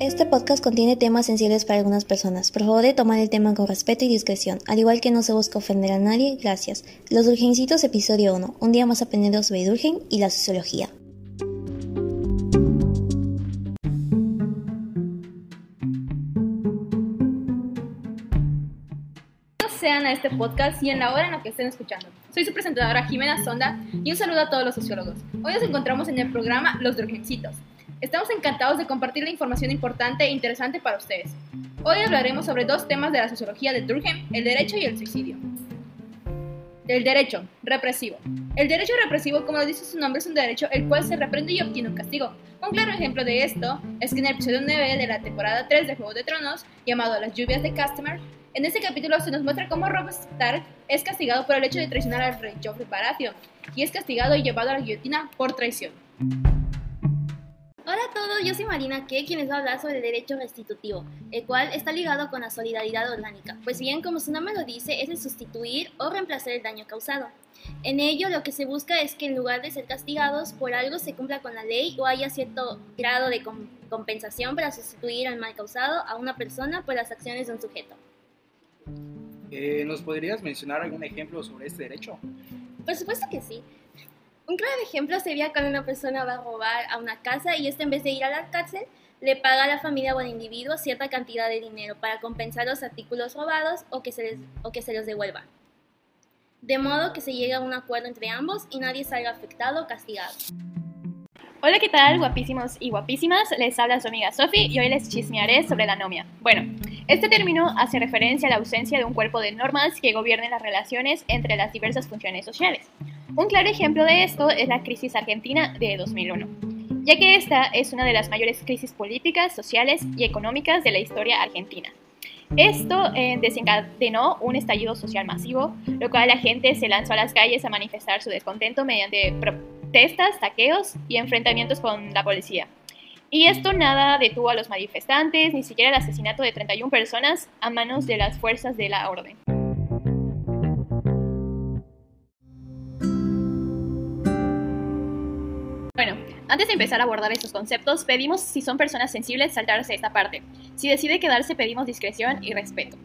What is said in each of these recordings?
Este podcast contiene temas sensibles para algunas personas. Por favor, de tomar el tema con respeto y discreción. Al igual que no se busca ofender a nadie, gracias. Los Durgencitos, episodio 1. Un día más aprendiendo sobre Durgen y la sociología. sean a este podcast y en la hora en la que estén escuchando. Soy su presentadora Jimena Sonda y un saludo a todos los sociólogos. Hoy nos encontramos en el programa Los Durgencitos. Estamos encantados de compartir la información importante e interesante para ustedes. Hoy hablaremos sobre dos temas de la sociología de Durkheim, el derecho y el suicidio. El derecho represivo. El derecho represivo, como lo dice su nombre, es un derecho el cual se reprende y obtiene un castigo. Un claro ejemplo de esto es que en el episodio 9 de la temporada 3 de Juego de Tronos, llamado Las lluvias de Customer, en este capítulo se nos muestra cómo Robb Stark es castigado por el hecho de traicionar al rey Joffrey Baratheon y es castigado y llevado a la guillotina por traición. Todos, yo soy Marina que quien les va a hablar sobre el derecho restitutivo, el cual está ligado con la solidaridad orgánica, pues bien, como su nombre lo dice, es el sustituir o reemplazar el daño causado. En ello lo que se busca es que en lugar de ser castigados por algo se cumpla con la ley o haya cierto grado de compensación para sustituir al mal causado a una persona por las acciones de un sujeto. Eh, ¿Nos podrías mencionar algún ejemplo sobre este derecho? Por supuesto que sí. Un claro ejemplo sería cuando una persona va a robar a una casa y este en vez de ir a la cárcel, le paga a la familia o al individuo cierta cantidad de dinero para compensar los artículos robados o que se, les, o que se los devuelva. De modo que se llegue a un acuerdo entre ambos y nadie salga afectado o castigado. Hola, ¿qué tal, guapísimos y guapísimas? Les habla su amiga Sophie y hoy les chismearé sobre la anomia. Bueno, este término hace referencia a la ausencia de un cuerpo de normas que gobiernen las relaciones entre las diversas funciones sociales. Un claro ejemplo de esto es la crisis argentina de 2001, ya que esta es una de las mayores crisis políticas, sociales y económicas de la historia argentina. Esto eh, desencadenó un estallido social masivo, lo cual la gente se lanzó a las calles a manifestar su descontento mediante protestas, saqueos y enfrentamientos con la policía. Y esto nada detuvo a los manifestantes, ni siquiera el asesinato de 31 personas a manos de las fuerzas de la orden. Antes de empezar a abordar estos conceptos, pedimos si son personas sensibles saltarse esta parte. Si decide quedarse, pedimos discreción y respeto.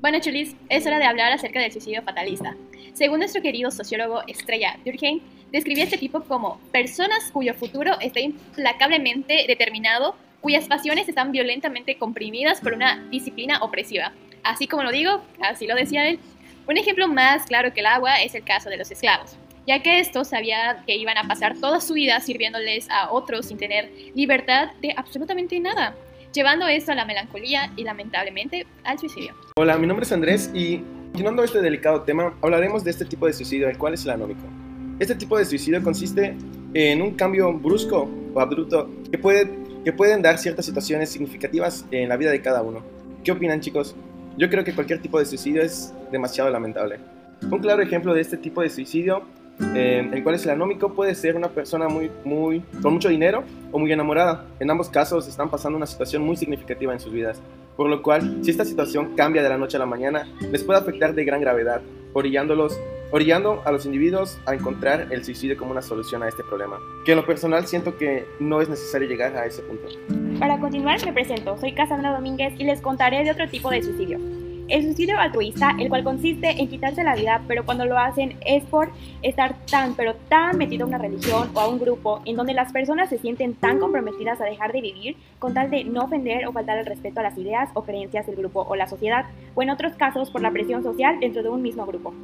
Bueno, chulis, es hora de hablar acerca del suicidio fatalista. Según nuestro querido sociólogo Estrella Durkheim, describía este tipo como personas cuyo futuro está implacablemente determinado, cuyas pasiones están violentamente comprimidas por una disciplina opresiva. Así como lo digo, así lo decía él. Un ejemplo más claro que el agua es el caso de los esclavos, ya que estos sabían que iban a pasar toda su vida sirviéndoles a otros sin tener libertad de absolutamente nada llevando esto a la melancolía y lamentablemente al suicidio. Hola, mi nombre es Andrés y continuando este delicado tema, hablaremos de este tipo de suicidio, el cual es el anómico. Este tipo de suicidio consiste en un cambio brusco o abrupto que, puede, que pueden dar ciertas situaciones significativas en la vida de cada uno. ¿Qué opinan chicos? Yo creo que cualquier tipo de suicidio es demasiado lamentable. Un claro ejemplo de este tipo de suicidio eh, el cual es el anómico, puede ser una persona muy, muy, con mucho dinero o muy enamorada. En ambos casos están pasando una situación muy significativa en sus vidas, por lo cual si esta situación cambia de la noche a la mañana, les puede afectar de gran gravedad, orillándolos, orillando a los individuos a encontrar el suicidio como una solución a este problema. Que en lo personal siento que no es necesario llegar a ese punto. Para continuar me presento, soy Cassandra Domínguez y les contaré de otro tipo de suicidio. El suicidio altruista, el cual consiste en quitarse la vida, pero cuando lo hacen es por estar tan, pero tan metido a una religión o a un grupo en donde las personas se sienten tan comprometidas a dejar de vivir con tal de no ofender o faltar el respeto a las ideas o creencias del grupo o la sociedad, o en otros casos por la presión social dentro de un mismo grupo.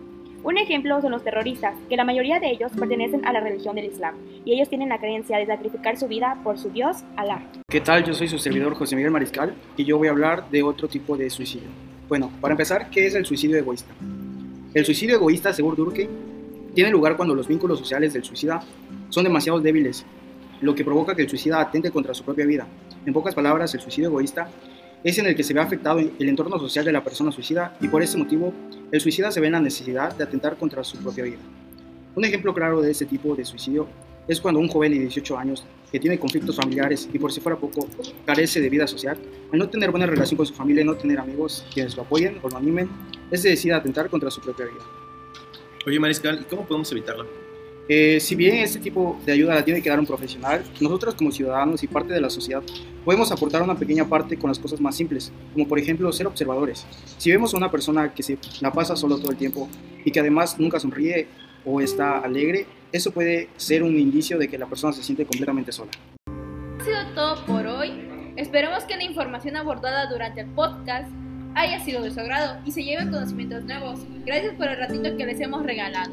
Un ejemplo son los terroristas, que la mayoría de ellos pertenecen a la religión del Islam, y ellos tienen la creencia de sacrificar su vida por su Dios, Alá. ¿Qué tal? Yo soy su servidor José Miguel Mariscal, y yo voy a hablar de otro tipo de suicidio. Bueno, para empezar, ¿qué es el suicidio egoísta? El suicidio egoísta, según Durkheim, tiene lugar cuando los vínculos sociales del suicida son demasiado débiles, lo que provoca que el suicida atente contra su propia vida. En pocas palabras, el suicidio egoísta es en el que se ve afectado el entorno social de la persona suicida y por ese motivo el suicida se ve en la necesidad de atentar contra su propia vida. Un ejemplo claro de este tipo de suicidio es cuando un joven de 18 años que tiene conflictos familiares y por si fuera poco carece de vida social, al no tener buena relación con su familia y no tener amigos quienes lo apoyen o lo animen, es de decide atentar contra su propia vida. Oye Mariscal, ¿y cómo podemos evitarlo? Eh, si bien este tipo de ayuda la tiene que dar un profesional, nosotros como ciudadanos y parte de la sociedad podemos aportar una pequeña parte con las cosas más simples, como por ejemplo ser observadores. Si vemos a una persona que se la pasa solo todo el tiempo y que además nunca sonríe o está alegre, eso puede ser un indicio de que la persona se siente completamente sola. Ha sido todo por hoy. Esperamos que la información abordada durante el podcast haya sido de su agrado y se lleven conocimientos nuevos. Gracias por el ratito que les hemos regalado.